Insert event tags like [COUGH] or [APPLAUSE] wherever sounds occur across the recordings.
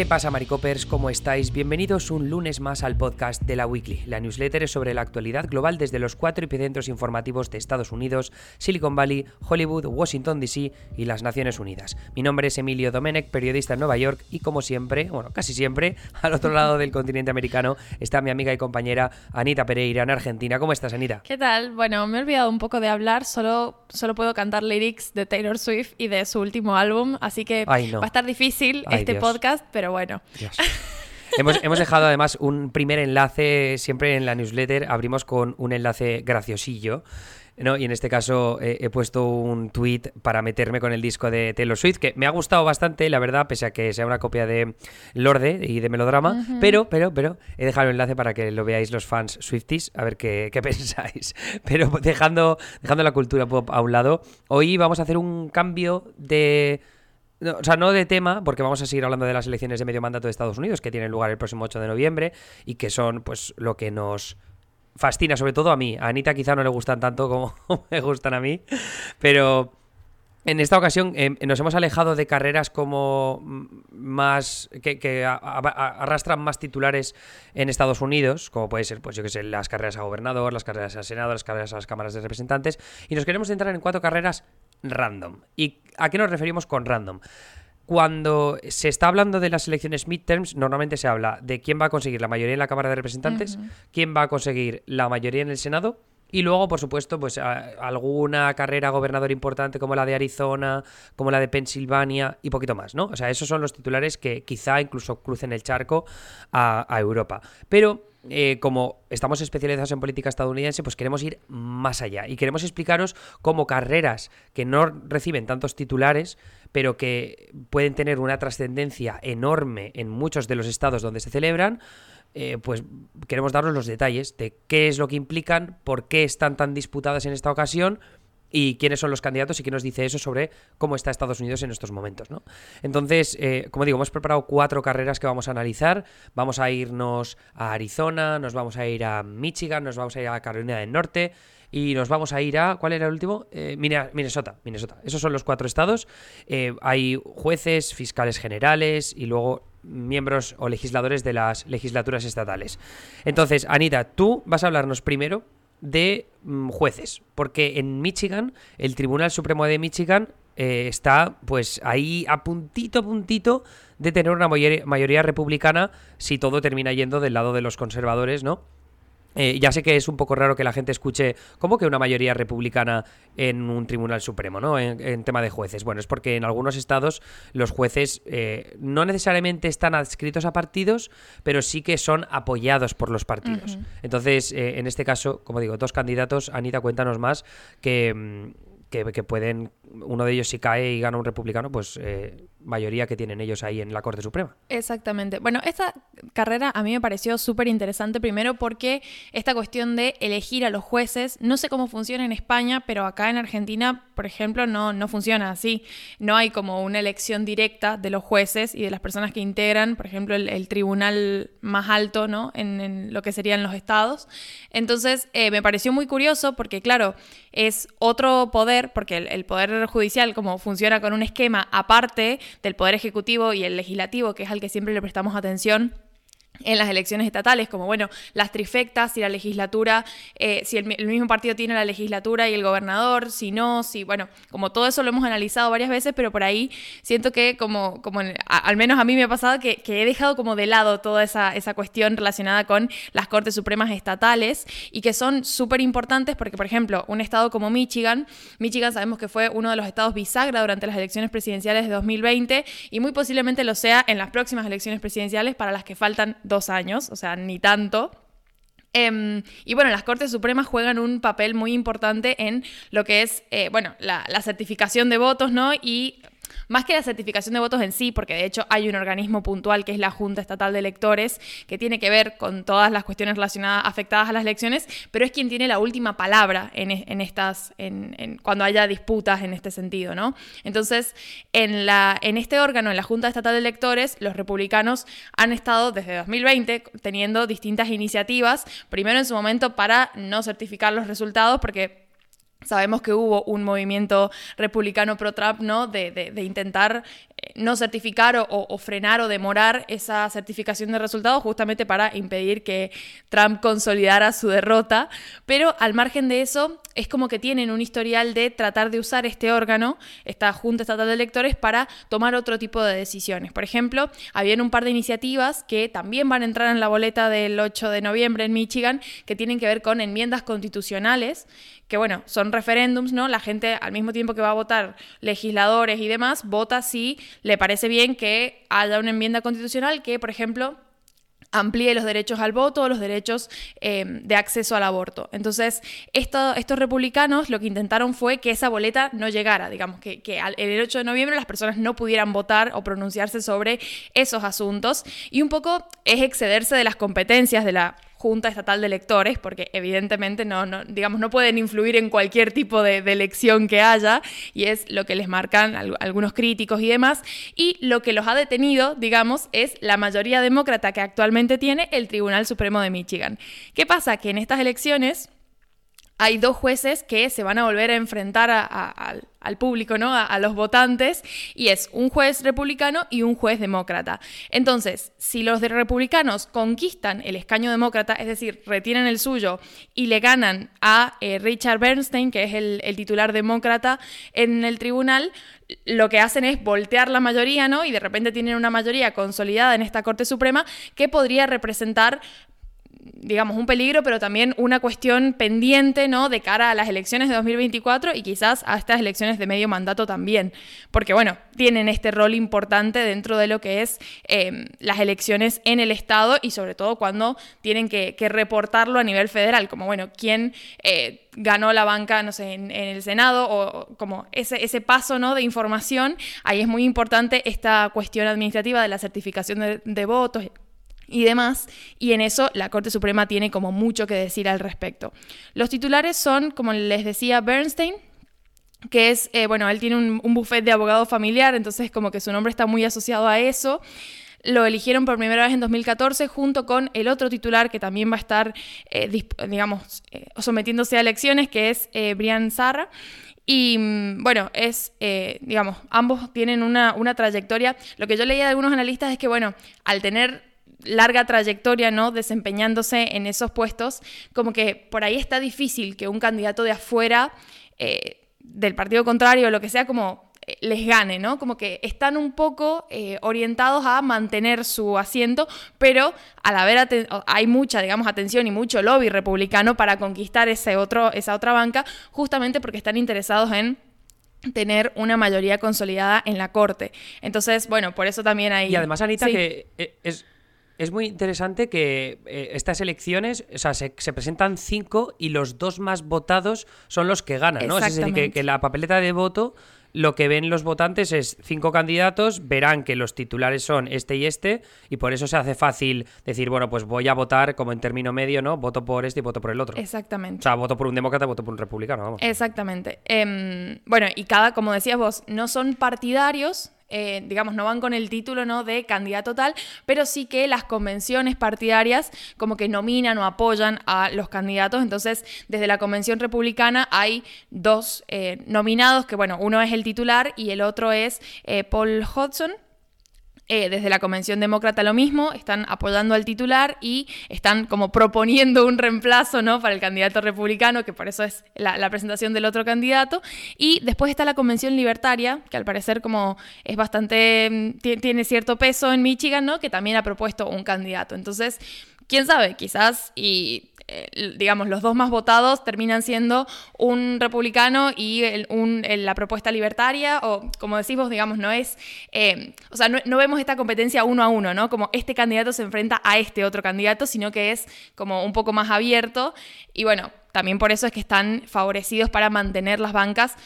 ¿Qué pasa, Maricopers? ¿Cómo estáis? Bienvenidos un lunes más al podcast de la Weekly. La newsletter es sobre la actualidad global desde los cuatro epicentros informativos de Estados Unidos, Silicon Valley, Hollywood, Washington DC y las Naciones Unidas. Mi nombre es Emilio Domenech, periodista en Nueva York, y como siempre, bueno, casi siempre, [LAUGHS] al otro lado del continente americano está mi amiga y compañera Anita Pereira en Argentina. ¿Cómo estás, Anita? ¿Qué tal? Bueno, me he olvidado un poco de hablar, solo, solo puedo cantar lyrics de Taylor Swift y de su último álbum, así que va a estar difícil este podcast, pero bueno. hemos, dejado además un primer enlace, siempre en la newsletter abrimos con un enlace graciosillo. ¿no? Y en este caso eh, he puesto un tweet para meterme con el disco de Taylor Swift, que me ha gustado bastante, la verdad, pese a que sea una copia de Lorde y de Melodrama, pero, pero, pero he dejado el enlace para que lo veáis los fans Swifties, a ver qué, qué [LAUGHS] pensáis. Pero dejando, dejando la cultura pop a un lado, hoy vamos a hacer un cambio de o sea, no de tema, porque vamos a seguir hablando de las elecciones de medio mandato de Estados Unidos, que tienen lugar el próximo 8 de noviembre y que son, pues, lo que nos fascina, sobre todo a mí. A Anita quizá no le gustan tanto como [LAUGHS] me gustan a mí, pero en esta ocasión em, nos hemos alejado de carreras como más que, arrastran más titulares en Estados Unidos, como puede ser, pues yo que sé, las carreras a gobernador, las carreras al Senado, las carreras a las cámaras de representantes, y nos queremos centrar en cuatro carreras random. ¿Y a qué nos referimos con random? Cuando se está hablando de las elecciones midterms, normalmente se habla de quién va a conseguir la mayoría en la Cámara de Representantes, quién va a conseguir la mayoría en el Senado y luego, por supuesto, pues alguna carrera gobernador importante como la de Arizona, como la de Pensilvania y poquito más, ¿no? O sea, esos son los titulares que quizá incluso crucen el charco a, a Europa. Pero eh, como estamos especializados en política estadounidense, pues queremos ir más allá. Y queremos explicaros cómo carreras que no reciben tantos titulares, pero que pueden tener una trascendencia enorme en muchos de los estados donde se celebran, eh, pues queremos daros los detalles de qué es lo que implican, por qué están tan disputadas en esta ocasión y quiénes son los candidatos y qué nos dice eso sobre cómo está Estados Unidos en estos momentos. ¿no? Entonces, eh, como digo, hemos preparado cuatro carreras que vamos a analizar. Vamos a irnos a Arizona, nos vamos a ir a Michigan, nos vamos a ir a Carolina del Norte y nos vamos a ir a. ¿Cuál era el último? Eh, Minnesota. Minnesota. Esos son los cuatro estados. Eh, hay jueces, fiscales generales y luego miembros o legisladores de las legislaturas estatales. Entonces, Anita, tú vas a hablarnos primero de mm, jueces, porque en Michigan, el Tribunal Supremo de Michigan eh, está pues ahí a puntito a puntito de tener una mayoría republicana si todo termina yendo del lado de los conservadores, ¿no? Eh, ya sé que es un poco raro que la gente escuche como que una mayoría republicana en un tribunal supremo, ¿no? En, tema de jueces. Bueno, es porque en algunos estados los jueces eh, no necesariamente están adscritos a partidos, pero sí que son apoyados por los partidos. Entonces, eh, en este caso, como digo, dos candidatos. Anita, cuéntanos más que, mm, que, pueden, uno de ellos si cae y gana un republicano, pues mayoría que tienen ellos ahí en la Corte Suprema. Exactamente. Bueno, esta carrera a mí me pareció súper interesante, primero porque esta cuestión de elegir a los jueces, no sé cómo funciona en España, pero acá en Argentina, por ejemplo, no, no funciona así. No hay como una elección directa de los jueces y de las personas que integran, por ejemplo, el, tribunal más alto, ¿no? En, lo que serían los estados. Entonces, eh, me pareció muy curioso porque, claro, es otro poder, porque el poder judicial, como funciona con un esquema aparte, del Poder Ejecutivo y el Legislativo, que es al que siempre le prestamos atención en las elecciones estatales, como bueno, las trifectas, si la legislatura, eh, si el, mismo partido tiene la legislatura y el gobernador, si no, si, bueno, como todo eso lo hemos analizado varias veces, pero por ahí siento que como, como al menos a mí me ha pasado que, he dejado como de lado toda esa, esa cuestión relacionada con las Cortes Supremas estatales y que son súper importantes porque, por ejemplo, un estado como Michigan, Michigan sabemos que fue uno de los estados bisagra durante las elecciones presidenciales de 2020 y muy posiblemente lo sea en las próximas elecciones presidenciales para las que faltan dos años, o sea, ni tanto. Em, y bueno, las Cortes Supremas juegan un papel muy importante en lo que es, eh, bueno, la, la, certificación de votos, ¿no? Y más que la certificación de votos en sí, porque de hecho hay un organismo puntual que es la Junta Estatal de Electores, que tiene que ver con todas las cuestiones relacionadas, afectadas a las elecciones, pero es quien tiene la última palabra en, estas, en, cuando haya disputas en este sentido, ¿no? Entonces, en este órgano, en la Junta Estatal de Electores, los republicanos han estado desde 2020 teniendo distintas iniciativas, primero en su momento para no certificar los resultados, porque Sabemos que hubo un movimiento republicano pro-Trump, ¿no? De, de, intentar eh, no certificar o, frenar o demorar esa certificación de resultados justamente para impedir que Trump consolidara su derrota. Pero al margen de eso, es como que tienen un historial de tratar de usar este órgano, esta Junta Estatal de Electores, para tomar otro tipo de decisiones. Por ejemplo, habían un par de iniciativas que también van a entrar en la boleta del 8 de noviembre en Michigan, que tienen que ver con enmiendas constitucionales que bueno, son referéndums, ¿no? La gente al mismo tiempo que va a votar legisladores y demás, vota si le parece bien que haya una enmienda constitucional que, por ejemplo, amplíe los derechos al voto los derechos eh, de acceso al aborto. Entonces, estos republicanos lo que intentaron fue que esa boleta no llegara, digamos, que el 8 de noviembre las personas no pudieran votar o pronunciarse sobre esos asuntos. Y un poco es excederse de las competencias de la Junta Estatal de Electores, porque evidentemente no, no, digamos, no pueden influir en cualquier tipo de, elección que haya, y es lo que les marcan algunos críticos y demás. Y lo que los ha detenido, digamos, es la mayoría demócrata que actualmente tiene el Tribunal Supremo de Michigan. ¿Qué pasa? Que en estas elecciones hay dos jueces que se van a volver a enfrentar al público, ¿no? A, los votantes, y es un juez republicano y un juez demócrata. Entonces, si los republicanos conquistan el escaño demócrata, es decir, retienen el suyo y le ganan a eh, Richard Bernstein, que es el, el titular demócrata en el tribunal, lo que hacen es voltear la mayoría, ¿no? Y de repente tienen una mayoría consolidada en esta Corte Suprema que podría representar digamos, un peligro, pero también una cuestión pendiente, ¿no? De cara a las elecciones de 2024 y quizás a estas elecciones de medio mandato también. Porque, bueno, tienen este rol importante dentro de lo que es em, las elecciones en el Estado y sobre todo cuando tienen que, reportarlo a nivel federal, como, bueno, quién eh, ganó la banca, no sé, en, el Senado o como ese, ese paso, ¿no? De información. Ahí es muy importante esta cuestión administrativa de la certificación de votos y demás, y en eso la Corte Suprema tiene como mucho que decir al respecto. Los titulares son, como les decía, Bernstein, que es, eh, bueno, él tiene un, buffet de abogado familiar, entonces como que su nombre está muy asociado a eso. Lo eligieron por primera vez en 2014 junto con el otro titular que también va a estar, eh, digamos, eh, sometiéndose a elecciones, que es Brian Sarra. Y mm, bueno, es, digamos, ambos tienen una, una trayectoria. Lo que yo leía de algunos analistas es que, bueno, al tener larga trayectoria, ¿no? Desempeñándose en esos puestos, como que por ahí está difícil que un candidato de afuera, eh, del partido contrario, o lo que sea, como eh, les gane, ¿no? Como que están un poco eh, orientados a mantener su asiento, pero al haber hay mucha, digamos, atención y mucho lobby republicano para conquistar ese otro, esa otra banca, justamente porque están interesados en tener una mayoría consolidada en la corte. Entonces, bueno, por eso también hay... Y además, Anita, que es, es muy interesante que eh, estas elecciones, o sea, se, presentan cinco y los dos más votados son los que ganan, ¿no? Es decir, que, la papeleta de voto lo que ven los votantes es cinco candidatos, verán que los titulares son este y este, y por eso se hace fácil decir, bueno, pues voy a votar como en término medio, ¿no? Voto por este y voto por el otro. Exactamente. O sea, voto por un demócrata, voto por un republicano, vamos. Exactamente. Em, bueno, y cada, como decías vos, no son partidarios, eh, digamos, no van con el título ¿no? de candidato tal, pero sí que las convenciones partidarias como que nominan o apoyan a los candidatos. Entonces, desde la convención republicana hay dos eh, nominados, que bueno, uno es el titular y el otro es eh, Paul Hodgson eh, desde la Convención Demócrata lo mismo, están apoyando al titular y están como proponiendo un reemplazo ¿no? para el candidato republicano, que por eso es la, presentación del otro candidato. Y después está la Convención Libertaria, que al parecer como es bastante, mm, tiene cierto peso en Michigan, ¿no? que también ha propuesto un candidato. Entonces, quién sabe, quizás y eh, digamos, los dos más votados terminan siendo un republicano y la propuesta libertaria, o como decimos, digamos, no es, eh, o sea, no, vemos esta competencia uno a uno, ¿no? Como este candidato se enfrenta a este otro candidato, sino que es como un poco más abierto. Y bueno, también por eso es que están favorecidos para mantener las bancas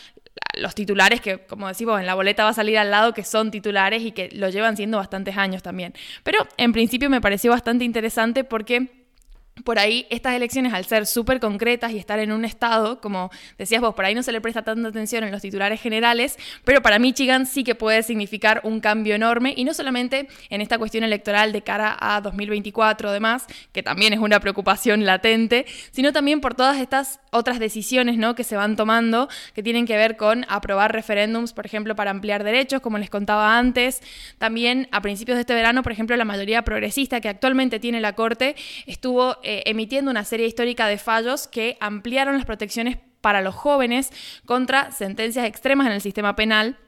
los titulares que, como decimos, en la boleta va a salir al lado que son titulares y que lo llevan siendo bastantes años también. Pero en principio me pareció bastante interesante porque por ahí estas elecciones, al ser súper concretas y estar en un estado, como decías vos, por ahí no se le presta tanta atención en los titulares generales, pero para Michigan sí que puede significar un cambio enorme, y no solamente en esta cuestión electoral de cara a 2024 demás, que también es una preocupación latente, sino también por todas estas otras decisiones ¿no? que se van tomando, que tienen que ver con aprobar referéndums, por ejemplo, para ampliar derechos, como les contaba antes. También a principios de este verano, por ejemplo, la mayoría progresista que actualmente tiene la Corte estuvo eh, emitiendo una serie histórica de fallos que ampliaron las protecciones para los jóvenes contra sentencias extremas en el sistema penal.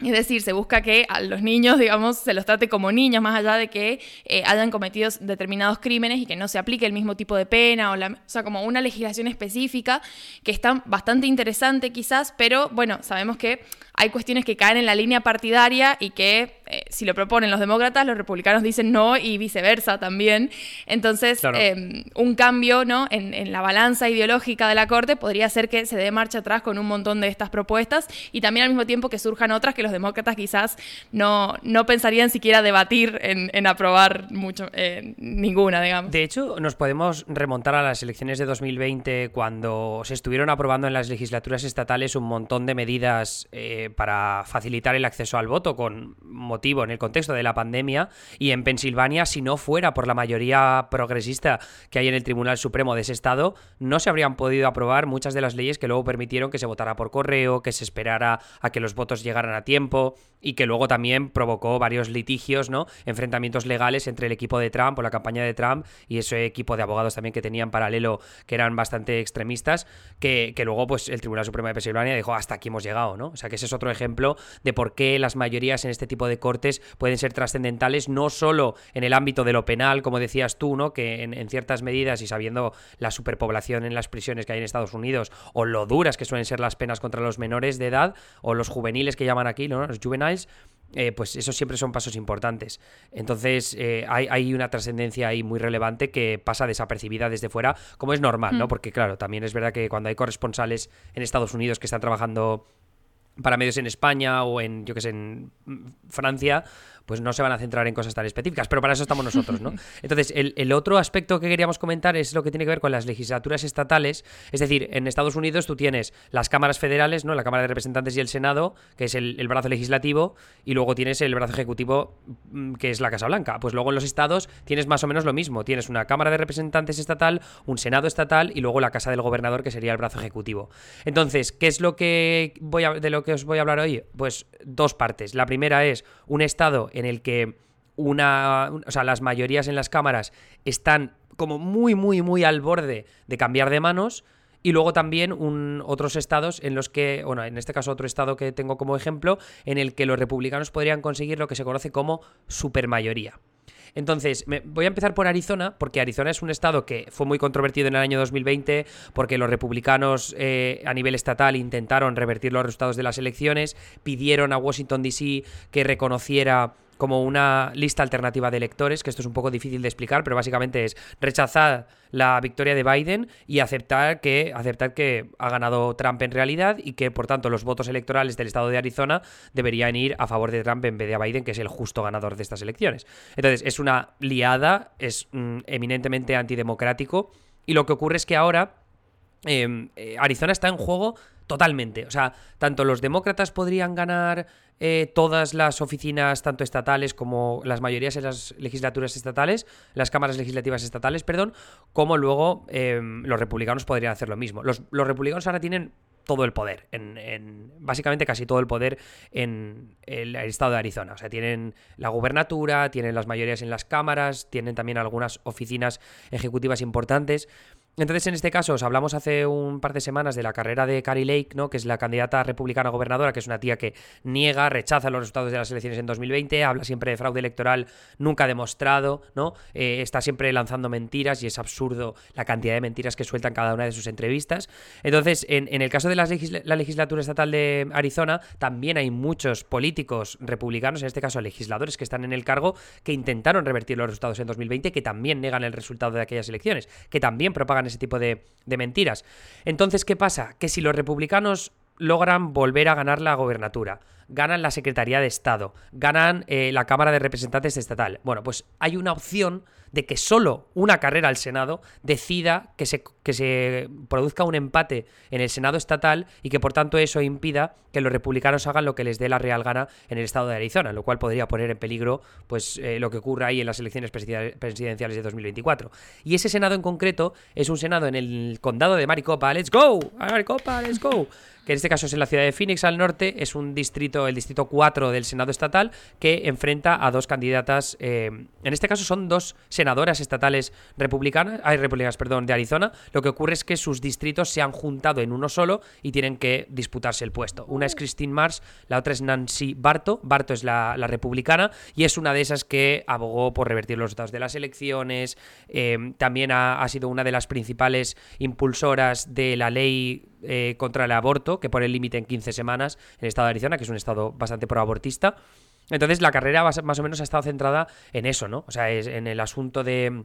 Es decir, se busca que a los niños, digamos, se los trate como niños, más allá de que eh, hayan cometido determinados crímenes y que no se aplique el mismo tipo de pena, o, la, o sea, como una legislación específica que está bastante interesante quizás, pero bueno, sabemos que hay cuestiones que caen en la línea partidaria y que eh, si lo proponen los demócratas, los republicanos dicen no y viceversa también. Entonces, em, un cambio ¿no? En, la balanza ideológica de la Corte podría ser que se dé marcha atrás con un montón de estas propuestas y también al mismo tiempo que surjan otras que los demócratas quizás no, no pensarían siquiera debatir en, aprobar mucho, eh, ninguna, digamos. De hecho, nos podemos remontar a las elecciones de 2020 cuando se estuvieron aprobando en las legislaturas estatales un montón de medidas eh, para facilitar el acceso al voto con motivo en el contexto de la pandemia y en Pensilvania, si no fuera por la mayoría progresista que hay en el Tribunal Supremo de ese estado, no se habrían podido aprobar muchas de las leyes que luego permitieron que se votara por correo, que se esperara a que los votos llegaran a tiempo y que luego también provocó varios litigios, ¿no? Enfrentamientos legales entre el equipo de Trump o la campaña de Trump y ese equipo de abogados también que tenían paralelo que eran bastante extremistas, que, que luego pues el Tribunal Supremo de Pensilvania dijo hasta aquí hemos llegado, ¿no? O sea que ese es otro ejemplo de por qué las mayorías en este tipo de cortes pueden ser trascendentales, no solo en el ámbito de lo penal, como decías tú, ¿no? Que en, ciertas medidas y sabiendo la superpoblación en las prisiones que hay en Estados Unidos, o lo duras que suelen ser las penas contra los menores de edad, o los juveniles que llaman aquí, ¿no? Los juveniles, eh, pues esos siempre son pasos importantes. Entonces eh, hay, una trascendencia ahí muy relevante que pasa desapercibida desde fuera, como es normal, ¿no? Mm. Porque claro, también es verdad que cuando hay corresponsales en Estados Unidos que están trabajando para medios en España o en, yo que sé, en Francia, pues no se van a centrar en cosas tan específicas, pero para eso estamos [LAUGHS] nosotros, ¿no? Entonces, el, otro aspecto que queríamos comentar es lo que tiene que ver con las legislaturas estatales, es decir, en Estados Unidos tú tienes las cámaras federales, ¿no? La Cámara de Representantes y el Senado, que es el, brazo legislativo, y luego tienes el brazo ejecutivo, mm, que es la Casa Blanca. Pues luego en los estados tienes más o menos lo mismo, tienes una Cámara de Representantes estatal, un Senado estatal y luego la Casa del Gobernador, que sería el brazo ejecutivo. Entonces, ¿qué es lo que voy a, de lo que os voy a hablar hoy? Pues dos partes. La primera es un estado en el que una, o sea, las mayorías en las cámaras están como muy, muy, muy al borde de cambiar de manos. Y luego también un, otros estados en los que, bueno, en este caso otro estado que tengo como ejemplo, en el que los republicanos podrían conseguir lo que se conoce como supermayoría. Entonces, voy a empezar por Arizona, porque Arizona es un estado que fue muy controvertido en el año 2020, porque los republicanos eh, a nivel estatal intentaron revertir los resultados de las elecciones, pidieron a Washington, D.C. que reconociera como una lista alternativa de electores, que esto es un poco difícil de explicar, pero básicamente es rechazar la victoria de Biden y aceptar que, aceptar que ha ganado Trump en realidad y que, por tanto, los votos electorales del estado de Arizona deberían ir a favor de Trump en vez de a Biden, que es el justo ganador de estas elecciones. Entonces, es una liada, es mm, eminentemente antidemocrático y lo que ocurre es que ahora em, eh, Arizona está en juego totalmente. O sea, tanto los demócratas podrían ganar eh, todas las oficinas, tanto estatales como las mayorías en las legislaturas estatales, las cámaras legislativas estatales, perdón, como luego em, los republicanos podrían hacer lo mismo. Los, republicanos ahora tienen todo el poder, en, básicamente casi todo el poder en el, estado de Arizona. O sea, tienen la gubernatura, tienen las mayorías en las cámaras, tienen también algunas oficinas ejecutivas importantes. Entonces, en este caso, os hablamos hace un par de semanas de la carrera de Carrie Lake, ¿no? que es la candidata republicana gobernadora, que es una tía que niega, rechaza los resultados de las elecciones en 2020, habla siempre de fraude electoral nunca demostrado, ¿no? Eh, está siempre lanzando mentiras y es absurdo la cantidad de mentiras que sueltan cada una de sus entrevistas. Entonces, en, el caso de la legislatura estatal de Arizona, también hay muchos políticos republicanos, en este caso legisladores que están en el cargo, que intentaron revertir los resultados en 2020, que también negan el resultado de aquellas elecciones, que también propagan ese tipo de, mentiras. Entonces, ¿qué pasa? Que si los republicanos logran volver a ganar la gobernatura, ganan la Secretaría de Estado, ganan eh, la Cámara de Representantes Estatal. Bueno, pues hay una opción de que solo una carrera al Senado decida que se, que se produzca un empate en el Senado estatal y que por tanto eso impida que los republicanos hagan lo que les dé la real gana en el estado de Arizona, lo cual podría poner en peligro pues, eh, lo que ocurra ahí en las elecciones presidenciales de 2024. Y ese Senado en concreto es un Senado en el condado de Maricopa. ¡Let's go! ¡Maricopa, let's go! que en este caso es en la ciudad de Phoenix al norte, es un distrito, el distrito 4 del Senado estatal, que enfrenta a dos candidatas, eh, en este caso son dos senadoras estatales republicanas, hay republicanas, perdón, de Arizona, lo que ocurre es que sus distritos se han juntado en uno solo y tienen que disputarse el puesto. Una es Christine Mars, la otra es Nancy Barto, Barto es la, republicana y es una de esas que abogó por revertir los resultados de las elecciones, eh, también ha, ha sido una de las principales impulsoras de la ley eh, contra el aborto, que pone el límite en 15 semanas en el estado de Arizona, que es un estado bastante proabortista. Entonces la carrera más o menos ha estado centrada en eso, ¿no? O sea, en el asunto de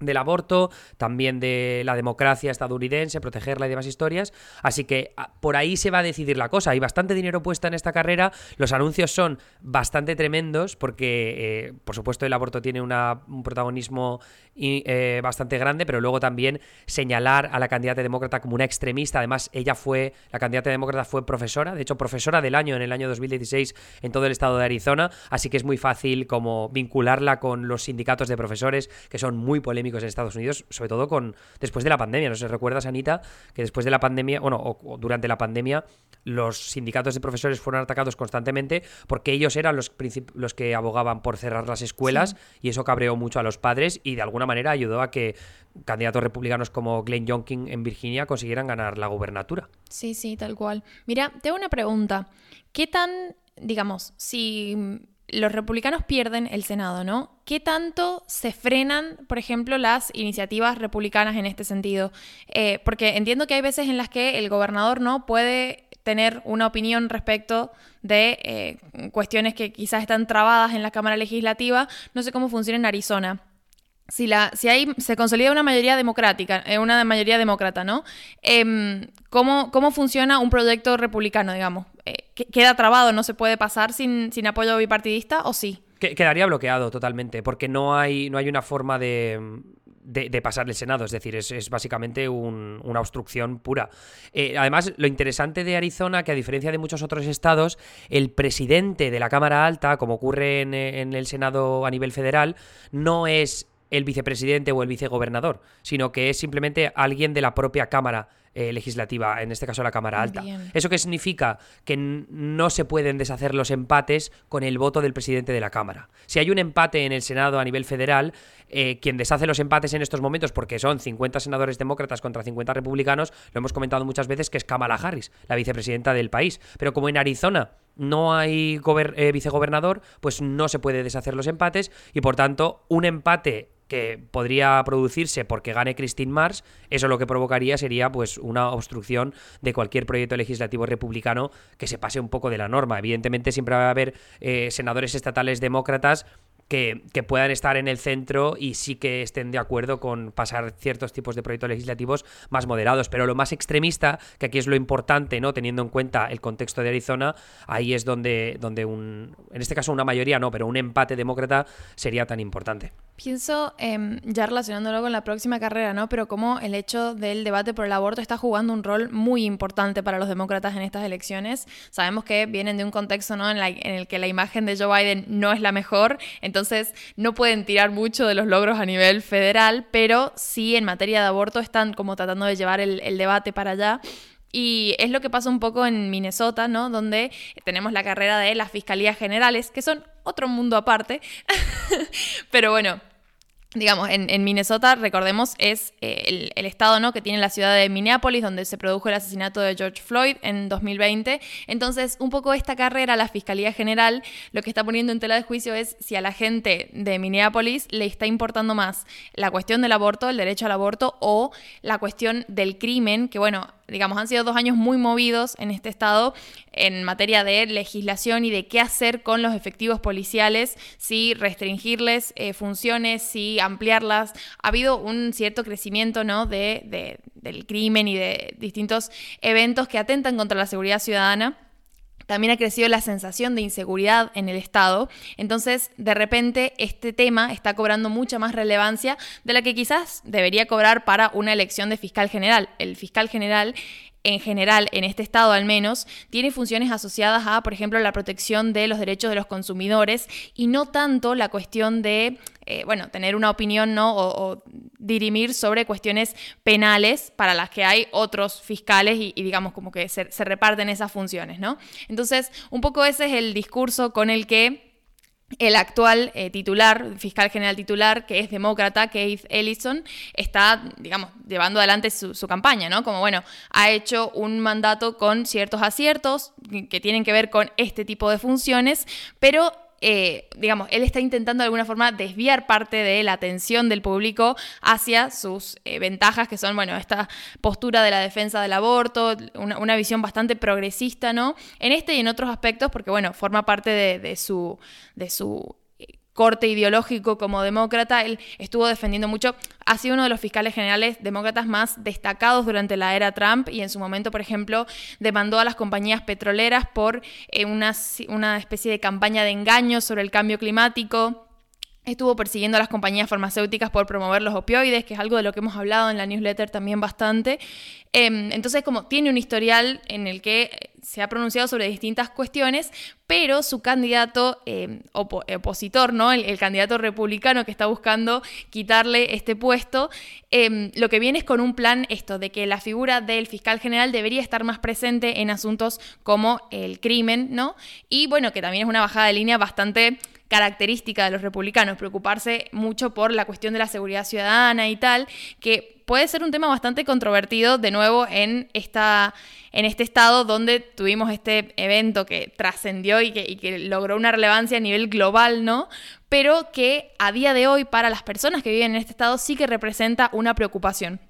del aborto, también de la democracia estadounidense, protegerla y demás historias. Así que ah, por ahí se va a decidir la cosa. Hay bastante dinero puesta en esta carrera. Los anuncios son bastante tremendos porque, eh, por supuesto, el aborto tiene un protagonismo eh, bastante grande, pero luego también señalar a la candidata demócrata como una extremista. Además, ella fue, la candidata demócrata fue profesora, de hecho, profesora del año en el año 2016 en todo el estado de Arizona. Así que es muy fácil como vincularla con los sindicatos de profesores, que son muy polémicos en Estados Unidos, sobre todo con después de la pandemia. No sé si recuerdas, Anita, que después de la pandemia, bueno, o, durante la pandemia, los sindicatos de profesores fueron atacados constantemente porque ellos eran los, los que abogaban por cerrar las escuelas y eso cabreó mucho a los padres y de alguna manera ayudó a que candidatos republicanos como Glenn Youngkin en Virginia consiguieran ganar la gubernatura. Sí, sí, tal cual. Mira, tengo una pregunta. ¿Qué tan, digamos, si los republicanos pierden el Senado, ¿no? ¿Qué tanto se frenan, por ejemplo, las iniciativas republicanas en este sentido? Eh, porque entiendo que hay veces en las que el gobernador no puede tener una opinión respecto de eh, cuestiones que quizás están trabadas en la Cámara Legislativa. No sé cómo funciona en Arizona. Si, la, si hay, se consolida una mayoría democrática, eh, una mayoría demócrata, ¿no? Em, ¿cómo, ¿Cómo funciona un proyecto republicano, digamos? queda trabado, no se puede pasar sin, sin apoyo bipartidista o sí? Quedaría bloqueado totalmente, porque no hay, no hay una forma de, de, pasar el Senado, es decir, es, básicamente una obstrucción pura. Eh, además, lo interesante de Arizona, que a diferencia de muchos otros estados, el presidente de la Cámara Alta, como ocurre en el Senado a nivel federal, no es el vicepresidente o el vicegobernador, sino que es simplemente alguien de la propia Cámara eh, legislativa, en este caso la Cámara Alta. ¿Eso qué significa? Que no se pueden deshacer los empates con el voto del presidente de la Cámara. Si hay un empate en el Senado a nivel federal, eh, quien deshace los empates en estos momentos, porque son 50 senadores demócratas contra 50 republicanos, lo hemos comentado muchas veces que es Kamala Harris, la vicepresidenta del país. Pero como en Arizona no hay eh, vicegobernador, pues no se puede deshacer los empates y por tanto un empate que podría producirse porque gane Christine Mars, eso lo que provocaría sería pues una obstrucción de cualquier proyecto legislativo republicano que se pase un poco de la norma. Evidentemente siempre va a haber eh, senadores estatales demócratas que, puedan estar en el centro y sí que estén de acuerdo con pasar ciertos tipos de proyectos legislativos más moderados. Pero lo más extremista, que aquí es lo importante, ¿no? Teniendo en cuenta el contexto de Arizona, ahí es donde, donde un, en este caso una mayoría no, pero un empate demócrata sería tan importante. Pienso, ya relacionándolo con la próxima carrera, ¿no? Pero como el hecho del debate por el aborto está jugando un rol muy importante para los demócratas en estas elecciones. Sabemos que vienen de un contexto, ¿no? En, en el que la imagen de Joe Biden no es la mejor. Entonces, no pueden tirar mucho de los logros a nivel federal, pero sí en materia de aborto están como tratando de llevar el, debate para allá. Y es lo que pasa un poco en Minnesota, ¿no? Donde tenemos la carrera de las fiscalías generales, que son otro mundo aparte. [LAUGHS] Pero bueno, digamos, en, Minnesota, recordemos, es eh, el, estado ¿no? que tiene la ciudad de Minneapolis, donde se produjo el asesinato de George Floyd en 2020. Entonces, un poco esta carrera, la Fiscalía General, lo que está poniendo en tela de juicio es si a la gente de Minneapolis le está importando más la cuestión del aborto, el derecho al aborto, o la cuestión del crimen, que bueno, digamos, han sido dos años muy movidos en este estado en materia de legislación y de qué hacer con los efectivos policiales, si restringirles eh, funciones, si ampliarlas. Ha habido un cierto crecimiento ¿no? de, del crimen y de distintos eventos que atentan contra la seguridad ciudadana. También ha crecido la sensación de inseguridad en el Estado. Entonces, de repente, este tema está cobrando mucha más relevancia de la que quizás debería cobrar para una elección de fiscal general. El fiscal general en general, en este estado al menos, tiene funciones asociadas a, por ejemplo, la protección de los derechos de los consumidores y no tanto la cuestión de, eh, bueno, tener una opinión ¿no? o, dirimir sobre cuestiones penales para las que hay otros fiscales y, digamos como que se, se reparten esas funciones, ¿no? Entonces, un poco ese es el discurso con el que el actual eh, titular, fiscal general titular, que es demócrata, Keith Ellison, está, digamos, llevando adelante su, su, campaña, ¿no? Como, bueno, ha hecho un mandato con ciertos aciertos que tienen que ver con este tipo de funciones, pero eh, digamos, él está intentando de alguna forma desviar parte de la atención del público hacia sus eh, ventajas, que son, bueno, esta postura de la defensa del aborto, una, visión bastante progresista, ¿no? En este y en otros aspectos, porque, bueno, forma parte de su, de su corte ideológico como demócrata, él estuvo defendiendo mucho, ha sido uno de los fiscales generales demócratas más destacados durante la era Trump y en su momento, por ejemplo, demandó a las compañías petroleras por eh, una, una especie de campaña de engaño sobre el cambio climático. Estuvo persiguiendo a las compañías farmacéuticas por promover los opioides, que es algo de lo que hemos hablado en la newsletter también bastante. Em, entonces, como tiene un historial en el que se ha pronunciado sobre distintas cuestiones, pero su candidato em, opositor, ¿no? El, candidato republicano que está buscando quitarle este puesto, em, lo que viene es con un plan esto, de que la figura del fiscal general debería estar más presente en asuntos como el crimen, ¿no? Y bueno, que también es una bajada de línea bastante característica de los republicanos, preocuparse mucho por la cuestión de la seguridad ciudadana y tal, que puede ser un tema bastante controvertido de nuevo en, esta, en este estado donde tuvimos este evento que trascendió y que, y que logró una relevancia a nivel global, ¿no? Pero que a día de hoy para las personas que viven en este estado sí que representa una preocupación.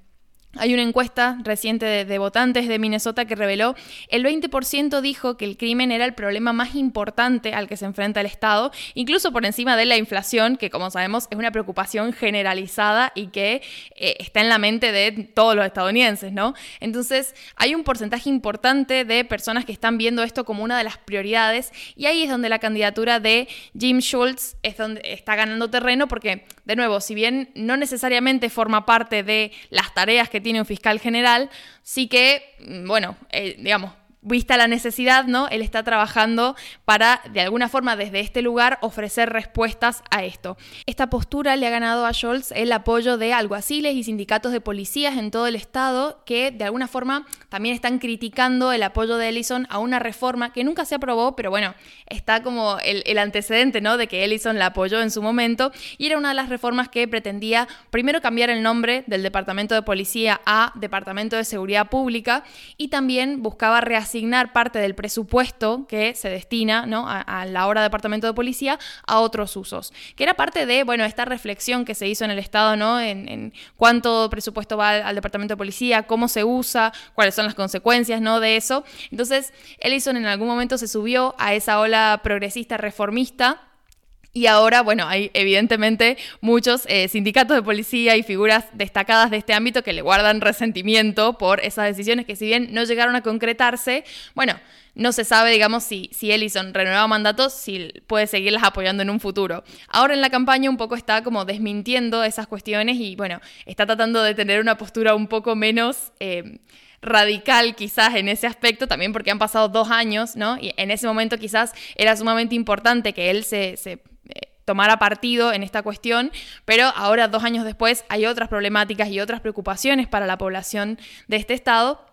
Hay una encuesta reciente de, votantes de Minnesota que reveló el 20% dijo que el crimen era el problema más importante al que se enfrenta el Estado, incluso por encima de la inflación, que como sabemos es una preocupación generalizada y que eh, está en la mente de todos los estadounidenses, ¿no? Entonces hay un porcentaje importante de personas que están viendo esto como una de las prioridades y ahí es donde la candidatura de Jim Schultz está ganando terreno porque, de nuevo, si bien no necesariamente forma parte de las tareas que tiene un fiscal general, sí que, mm, bueno, eh, digamos, vista la necesidad, ¿no? Él está trabajando para, de alguna forma, desde este lugar, ofrecer respuestas a esto. Esta postura le ha ganado a Scholz el apoyo de alguaciles y sindicatos de policías en todo el estado que, de alguna forma, también están criticando el apoyo de Ellison a una reforma que nunca se aprobó, pero bueno, está como el, antecedente, ¿no? De que Ellison la apoyó en su momento y era una de las reformas que pretendía primero cambiar el nombre del Departamento de Policía a Departamento de Seguridad Pública y también buscaba asignar parte del presupuesto que se destina a, la hora de departamento de policía a otros usos. Que era parte de, bueno, esta reflexión que se hizo en el Estado, ¿no? En, cuánto presupuesto va al, departamento de policía, cómo se usa, cuáles son las consecuencias, ¿no? De eso. Entonces, Ellison en algún momento se subió a esa ola progresista reformista y ahora, bueno, hay evidentemente muchos eh, sindicatos de policía y figuras destacadas de este ámbito que le guardan resentimiento por esas decisiones que si bien no llegaron a concretarse, bueno, no se sabe, digamos, si, si Ellison renueva mandatos, si puede seguirlas apoyando en un futuro. Ahora en la campaña un poco está como desmintiendo esas cuestiones y, bueno, está tratando de tener una postura un poco menos... Eh, radical quizás en ese aspecto, también porque han pasado dos años, ¿no? Y en ese momento quizás era sumamente importante que él se, se tomara partido en esta cuestión, pero ahora, dos años después, hay otras problemáticas y otras preocupaciones para la población de este estado.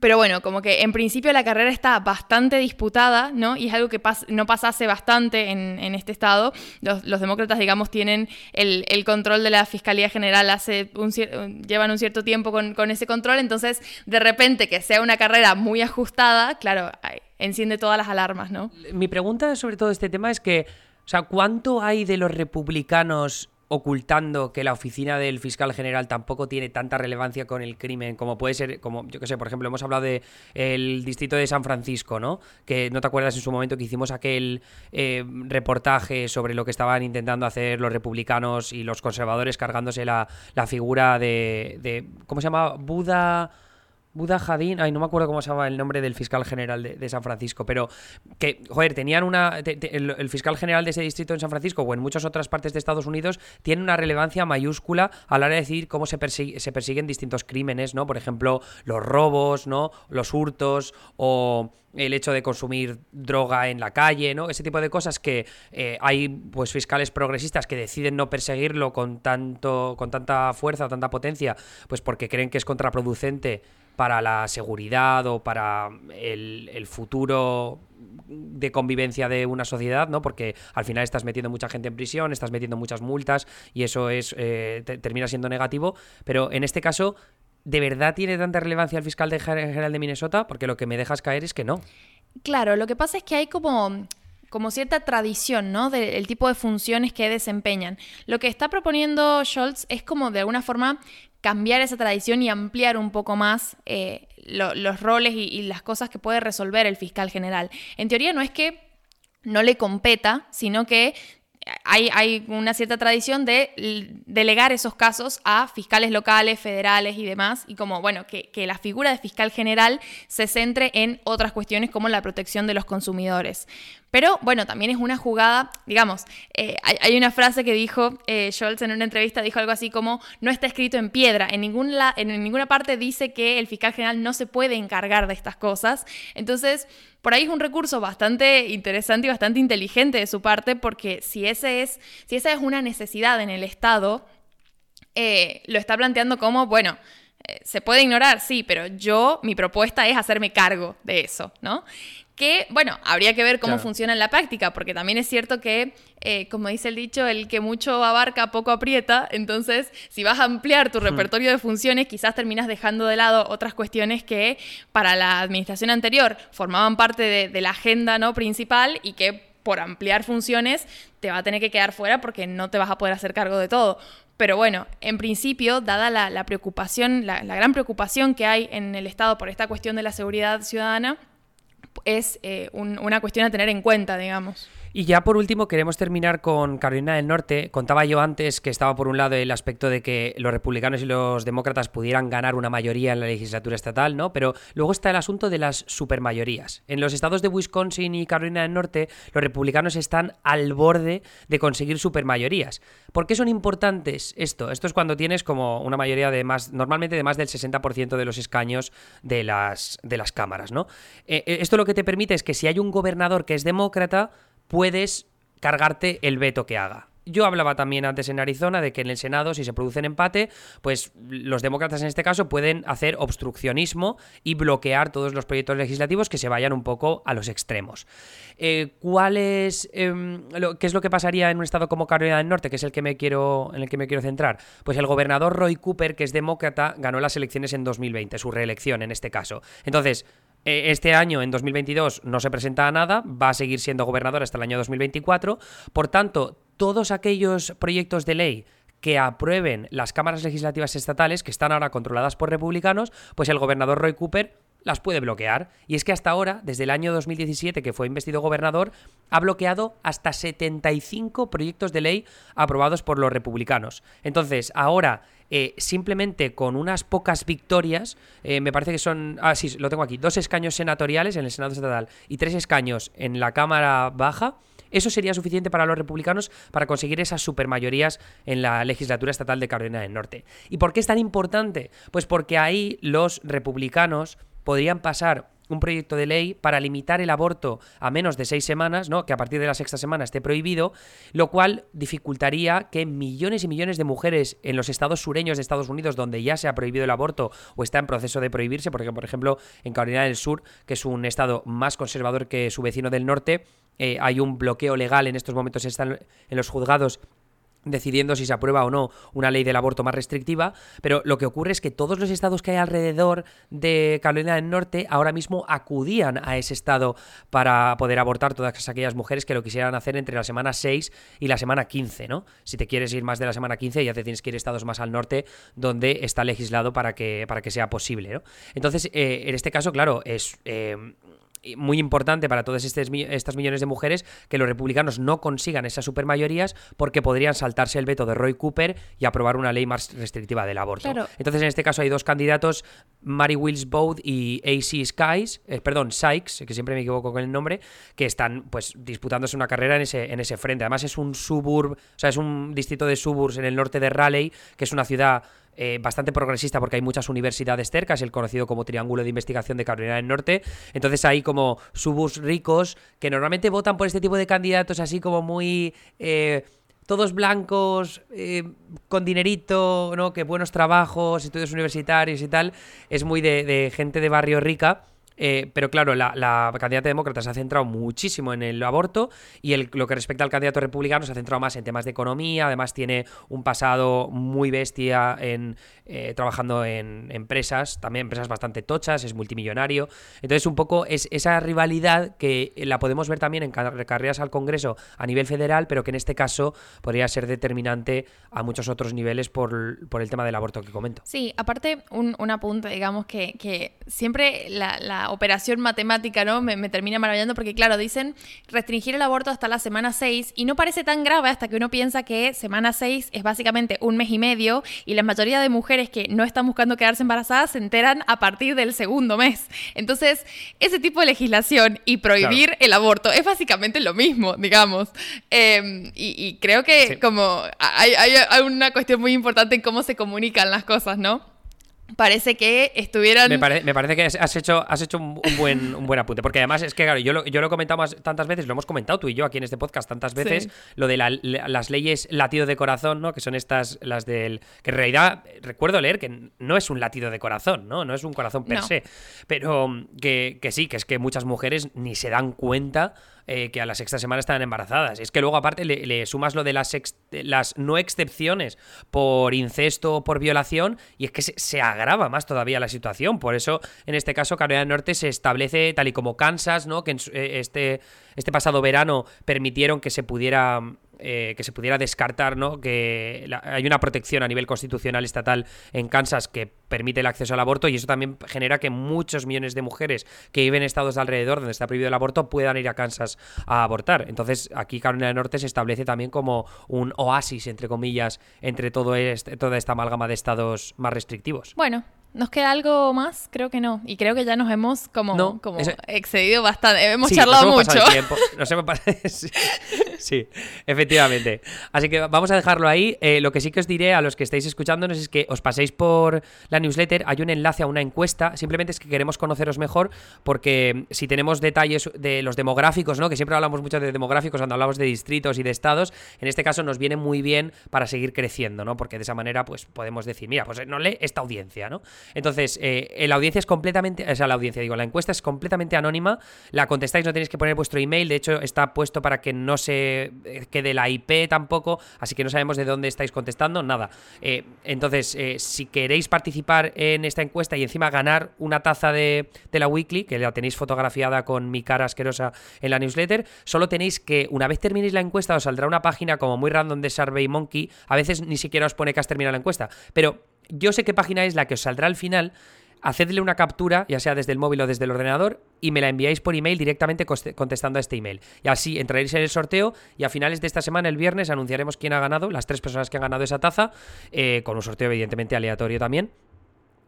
Pero bueno, como que en principio la carrera está bastante disputada, ¿no? Y es algo que no pasase bastante en, este estado. Los, demócratas, digamos, tienen el, control de la Fiscalía General, hace un, llevan un cierto tiempo con, con, ese control, entonces de repente que sea una carrera muy ajustada, claro, enciende todas las alarmas, ¿no? Mi pregunta sobre todo este tema es que o sea, ¿cuánto hay de los republicanos ocultando que la oficina del fiscal general tampoco tiene tanta relevancia con el crimen como puede ser, como yo que sé, por ejemplo, hemos hablado del el distrito de San Francisco, ¿no? Que no te acuerdas en su momento que hicimos aquel eh, reportaje sobre lo que estaban intentando hacer los republicanos y los conservadores cargándose la, figura de, de, ¿cómo se llama? Buda... Buda Jadín, ay, no me acuerdo cómo se llama el nombre del fiscal general de, San Francisco, pero que, joder, tenían una. el, fiscal general de ese distrito en San Francisco o en muchas otras partes de Estados Unidos tiene una relevancia mayúscula a la hora de decidir cómo se, se persiguen distintos crímenes, ¿no? Por ejemplo, los robos, ¿no? Los hurtos o el hecho de consumir droga en la calle, ¿no? Ese tipo de cosas que eh, hay pues fiscales progresistas que deciden no perseguirlo con tanto con tanta fuerza o tanta potencia, pues porque creen que es contraproducente para la seguridad o para el, futuro de convivencia de una sociedad, ¿no? Porque al final estás metiendo mucha gente en prisión, estás metiendo muchas multas y eso es eh, termina siendo negativo. Pero en este caso, ¿de verdad tiene tanta relevancia el fiscal general de Minnesota? Porque lo que me dejas caer es que no. Claro, lo que pasa es que hay como como cierta tradición, ¿no? Del tipo de funciones que desempeñan. Lo que está proponiendo Scholz es como de alguna forma cambiar esa tradición y ampliar un poco más eh, los roles y, las cosas que puede resolver el fiscal general. En teoría no es que no le competa, sino que hay, una cierta tradición de delegar esos casos a fiscales locales, federales y demás, y como, bueno, que, la figura de fiscal general se centre en otras cuestiones como la protección de los consumidores. Pero bueno, también es una jugada, digamos, eh, hay, una frase que dijo eh, Scholz en una entrevista, dijo algo así como, no está escrito en piedra, en, ningún en ninguna parte dice que el fiscal general no se puede encargar de estas cosas. Entonces, por ahí es un recurso bastante interesante y bastante inteligente de su parte, porque si, ese es, si esa es una necesidad en el Estado, eh, lo está planteando como, bueno, se puede ignorar, sí, pero yo, mi propuesta es hacerme cargo de eso, ¿no? que, bueno, habría que ver cómo funciona en la práctica, porque también es cierto que, eh, como dice el dicho, el que mucho abarca, poco aprieta, entonces si vas a ampliar tu hmm. repertorio de funciones, quizás terminas dejando de lado otras cuestiones que para la administración anterior formaban parte de, la agenda ¿no? principal y que por ampliar funciones te va a tener que quedar fuera porque no te vas a poder hacer cargo de todo. Pero bueno, en principio, dada la, preocupación, la gran preocupación que hay en el Estado por esta cuestión de la seguridad ciudadana, es eh, una cuestión a tener en cuenta, digamos. Y ya por último queremos terminar con Carolina del Norte. Contaba yo antes que estaba por un lado el aspecto de que los republicanos y los demócratas pudieran ganar una mayoría en la legislatura estatal, ¿no? Pero luego está el asunto de las supermayorías. En los estados de Wisconsin y Carolina del Norte, los republicanos están al borde de conseguir supermayorías. ¿Por qué son importantes esto? Esto es cuando tienes como una mayoría de más, normalmente de más del 60% de los escaños de las, de las cámaras, ¿no? Eh, eh, esto lo que te permite es que si hay un gobernador que es demócrata, puedes cargarte el veto que haga. Yo hablaba también antes en Arizona de que en el Senado, si se produce un empate, pues los demócratas en este caso pueden hacer obstruccionismo y bloquear todos los proyectos legislativos que se vayan un poco a los extremos. Eh, ¿Cuál es, em, ¿Qué es lo que pasaría en un estado como Carolina del Norte, que es el que me quiero, en el que me quiero centrar? Pues el gobernador Roy Cooper, que es demócrata, ganó las elecciones en 2020, su reelección en este caso. Entonces, este año, en 2022, no se presenta a nada, va a seguir siendo gobernador hasta el año 2024. Por tanto, todos aquellos proyectos de ley que aprueben las cámaras legislativas estatales, que están ahora controladas por republicanos, pues el gobernador Roy Cooper las puede bloquear. Y es que hasta ahora, desde el año 2017 que fue investido gobernador, ha bloqueado hasta 75 proyectos de ley aprobados por los republicanos. Entonces, ahora eh, simplemente con unas pocas victorias, eh, me parece que son, ah, sí, lo tengo aquí, dos escaños senatoriales en el Senado Estatal y tres escaños en la Cámara Baja, eso sería suficiente para los republicanos para conseguir esas supermayorías en la legislatura estatal de Carolina del Norte. ¿Y por qué es tan importante? Pues porque ahí los republicanos podrían pasar un proyecto de ley para limitar el aborto a menos de seis semanas, ¿no? que a partir de la sexta semana esté prohibido, lo cual dificultaría que millones y millones de mujeres en los estados sureños de Estados Unidos, donde ya se ha prohibido el aborto o está en proceso de prohibirse, porque por ejemplo en Carolina del Sur, que es un estado más conservador que su vecino del norte, eh, hay un bloqueo legal en estos momentos están en los juzgados decidiendo si se aprueba o no una ley del aborto más restrictiva, pero lo que ocurre es que todos los estados que hay alrededor de Carolina del Norte ahora mismo acudían a ese estado para poder abortar todas aquellas mujeres que lo quisieran hacer entre la semana 6 y la semana 15, ¿no? Si te quieres ir más de la semana 15 ya te tienes que ir a estados más al norte donde está legislado para que, para que sea posible, ¿no? Entonces, eh, en este caso, claro, es... Eh, muy importante para todas estas millones de mujeres que los republicanos no consigan esas supermayorías porque podrían saltarse el veto de Roy Cooper y aprobar una ley más restrictiva del aborto. Entonces, en este caso hay dos candidatos Mary Wills Boat y AC Skies, eh, perdón, Sykes, que siempre me equivoco con el nombre, que están pues disputándose una carrera en ese, en ese frente. Además es un suburb, o sea, es un distrito de suburbs en el norte de Raleigh, que es una ciudad eh, bastante progresista porque hay muchas universidades cerca, es el conocido como Triángulo de Investigación de Carolina del Norte. Entonces hay como suburbs ricos que normalmente votan por este tipo de candidatos así como muy... Eh, todos blancos, eh, con dinerito, ¿no? Que buenos trabajos, estudios universitarios y tal. Es muy de gente de barrio rica. Eh, pero claro, la, la, candidata demócrata se ha centrado muchísimo en el aborto y el, lo que respecta al candidato republicano se ha centrado más en temas de economía, además tiene un pasado muy bestia en eh, trabajando en empresas, también empresas bastante tochas, es multimillonario. Entonces un poco es esa rivalidad que la podemos ver también en carreras al Congreso a nivel federal, pero que en este caso podría ser determinante a muchos otros niveles por, por el tema del aborto que comento. Sí, aparte un, un apunte, digamos que, que siempre la, la operación matemática, ¿no? Me, me, termina maravillando porque, claro, dicen restringir el aborto hasta la semana 6 y no parece tan grave hasta que uno piensa que semana 6 es básicamente un mes y medio y la mayoría de mujeres que no están buscando quedarse embarazadas se enteran a partir del segundo mes. Entonces, ese tipo de legislación y prohibir claro. el aborto es básicamente lo mismo, digamos. Eh, y, y, creo que sí. como hay, hay, hay una cuestión muy importante en cómo se comunican las cosas, ¿no? Parece que estuvieran... Me, pare, me, parece que has hecho, has hecho un, un, buen, un buen apunte, porque además es que, claro, yo lo, yo lo he comentado tantas veces, lo hemos comentado tú y yo aquí en este podcast tantas veces, sí. lo de la, las leyes latido de corazón, ¿no? Que son estas, las del... Que en realidad, recuerdo leer que no es un latido de corazón, ¿no? No es un corazón per no. se, pero que, que sí, que es que muchas mujeres ni se dan cuenta eh, que a la sexta semana están embarazadas. Es que luego aparte le, sumas lo de las, las, no excepciones por incesto o por violación y es que se, se, agrava más todavía la situación. Por eso, en este caso, Carolina del Norte se establece tal y como Kansas, ¿no? Que en eh, este, este pasado verano permitieron que se pudiera eh, que se pudiera descartar, ¿no? Que la, hay una protección a nivel constitucional estatal en Kansas que permite el acceso al aborto y eso también genera que muchos millones de mujeres que viven en estados de alrededor donde está prohibido el aborto puedan ir a Kansas a abortar. Entonces, aquí Carolina del Norte se establece también como un oasis, entre comillas, entre todo este, toda esta amalgama de estados más restrictivos. Bueno, ¿Nos queda algo más? Creo que no. Y creo que ya nos hemos como, no, como ese... excedido bastante. Hemos sí, charlado nos hemos mucho. Nos hemos pasado... sí, sí, efectivamente. Así que vamos a dejarlo ahí. Eh, lo que sí que os diré a los que estáis escuchándonos es que os paséis por la newsletter. Hay un enlace a una encuesta. Simplemente es que queremos conoceros mejor porque si tenemos detalles de los demográficos, ¿no? Que siempre hablamos mucho de demográficos cuando hablamos de distritos y de estados. En este caso nos viene muy bien para seguir creciendo, ¿no? Porque de esa manera pues podemos decir, mira, pues no lee esta audiencia, ¿no? Entonces, eh, la audiencia es completamente, o sea, la audiencia, digo, la encuesta es completamente anónima, la contestáis, no tenéis que poner vuestro email, de hecho está puesto para que no se quede la IP tampoco, así que no sabemos de dónde estáis contestando, nada. Eh, entonces, eh, si queréis participar en esta encuesta y encima ganar una taza de, de la Weekly, que la tenéis fotografiada con mi cara asquerosa en la newsletter, solo tenéis que, una vez terminéis la encuesta, os saldrá una página como muy random de Survey Monkey, a veces ni siquiera os pone que has terminado la encuesta, pero yo sé qué página es la que os saldrá al final. Hacedle una captura, ya sea desde el móvil o desde el ordenador, y me la enviáis por email directamente contestando a este email. Y así entraréis en el sorteo y a finales de esta semana, el viernes, anunciaremos quién ha ganado, las tres personas que han ganado esa taza, eh, con un sorteo evidentemente aleatorio también.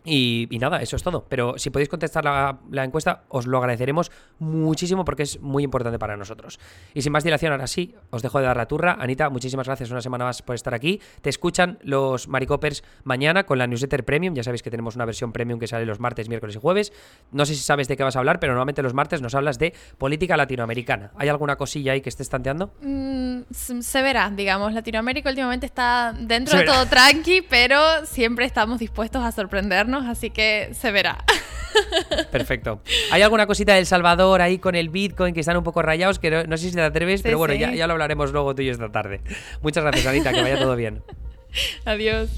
Y, y, nada, eso es todo. Pero si podéis contestar la, la, encuesta, os lo agradeceremos muchísimo porque es muy importante para nosotros. Y sin más dilación, ahora sí, os dejo de dar la turra. Anita, muchísimas gracias una semana más por estar aquí. Te escuchan los Maricopers mañana con la newsletter premium. Ya sabéis que tenemos una versión premium que sale los martes, miércoles y jueves. No sé si sabes de qué vas a hablar, pero normalmente los martes nos hablas de política latinoamericana. ¿Hay alguna cosilla ahí que estés tanteando? Mm, se verá, digamos. Latinoamérica últimamente está dentro de todo tranqui, pero siempre estamos dispuestos a sorprendernos así que se verá. [LAUGHS] Perfecto. ¿Hay alguna cosita del Salvador ahí con el Bitcoin que están un poco rayados? Que no, no sé si te atreves, sí, pero bueno, sí. ya, ya lo hablaremos luego tú y yo esta tarde. Muchas gracias, Anita, que vaya todo bien. [LAUGHS] Adiós.